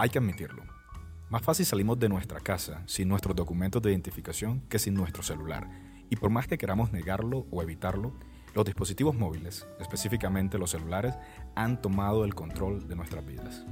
Hay que admitirlo. Más fácil salimos de nuestra casa sin nuestros documentos de identificación que sin nuestro celular. Y por más que queramos negarlo o evitarlo, los dispositivos móviles, específicamente los celulares, han tomado el control de nuestras vidas.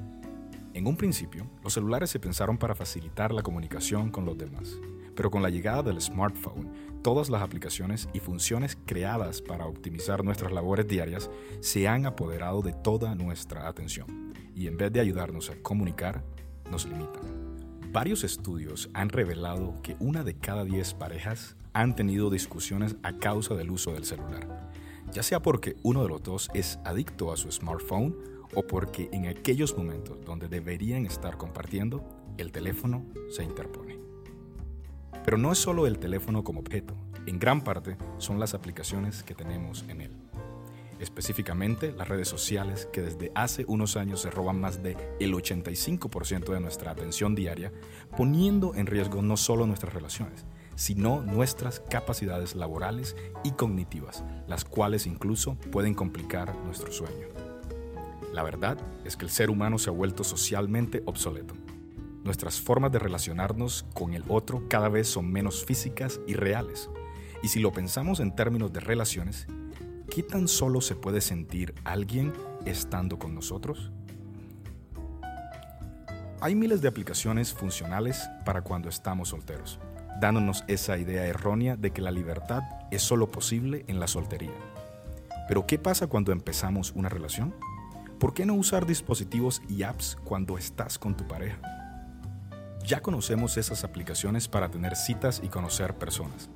En un principio, los celulares se pensaron para facilitar la comunicación con los demás, pero con la llegada del smartphone, todas las aplicaciones y funciones creadas para optimizar nuestras labores diarias se han apoderado de toda nuestra atención y en vez de ayudarnos a comunicar, nos limitan. Varios estudios han revelado que una de cada diez parejas han tenido discusiones a causa del uso del celular, ya sea porque uno de los dos es adicto a su smartphone o porque en aquellos momentos donde deberían estar compartiendo, el teléfono se interpone. Pero no es solo el teléfono como objeto, en gran parte son las aplicaciones que tenemos en él específicamente las redes sociales que desde hace unos años se roban más del el 85% de nuestra atención diaria, poniendo en riesgo no solo nuestras relaciones, sino nuestras capacidades laborales y cognitivas, las cuales incluso pueden complicar nuestro sueño. La verdad es que el ser humano se ha vuelto socialmente obsoleto. Nuestras formas de relacionarnos con el otro cada vez son menos físicas y reales. Y si lo pensamos en términos de relaciones, ¿qué tan solo se puede sentir alguien estando con nosotros? Hay miles de aplicaciones funcionales para cuando estamos solteros, dándonos esa idea errónea de que la libertad es solo posible en la soltería. Pero ¿qué pasa cuando empezamos una relación? ¿Por qué no usar dispositivos y apps cuando estás con tu pareja? Ya conocemos esas aplicaciones para tener citas y conocer personas.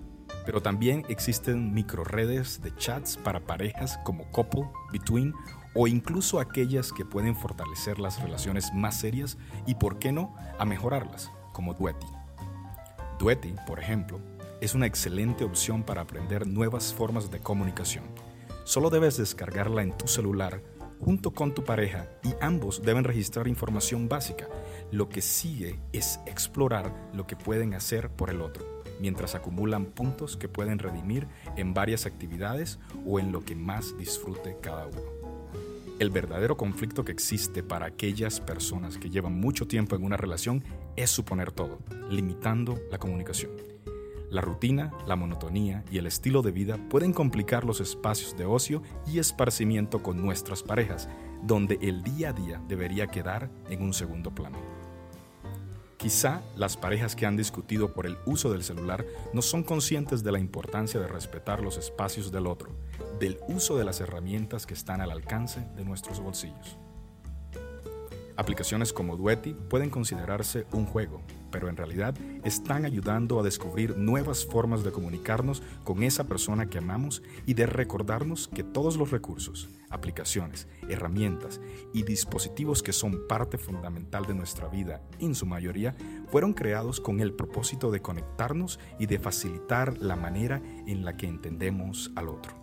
Pero también existen microredes de chats para parejas como Couple, Between o incluso aquellas que pueden fortalecer las relaciones más serias y, por qué no, a mejorarlas, como Duetti. Duetti, por ejemplo, es una excelente opción para aprender nuevas formas de comunicación. Solo debes descargarla en tu celular junto con tu pareja y ambos deben registrar información básica. Lo que sigue es explorar lo que pueden hacer por el otro mientras acumulan puntos que pueden redimir en varias actividades o en lo que más disfrute cada uno. El verdadero conflicto que existe para aquellas personas que llevan mucho tiempo en una relación es suponer todo, limitando la comunicación. La rutina, la monotonía y el estilo de vida pueden complicar los espacios de ocio y esparcimiento con nuestras parejas, donde el día a día debería quedar en un segundo plano. Quizá las parejas que han discutido por el uso del celular no son conscientes de la importancia de respetar los espacios del otro, del uso de las herramientas que están al alcance de nuestros bolsillos. Aplicaciones como Duetti pueden considerarse un juego, pero en realidad están ayudando a descubrir nuevas formas de comunicarnos con esa persona que amamos y de recordarnos que todos los recursos, aplicaciones, herramientas y dispositivos que son parte fundamental de nuestra vida, en su mayoría, fueron creados con el propósito de conectarnos y de facilitar la manera en la que entendemos al otro.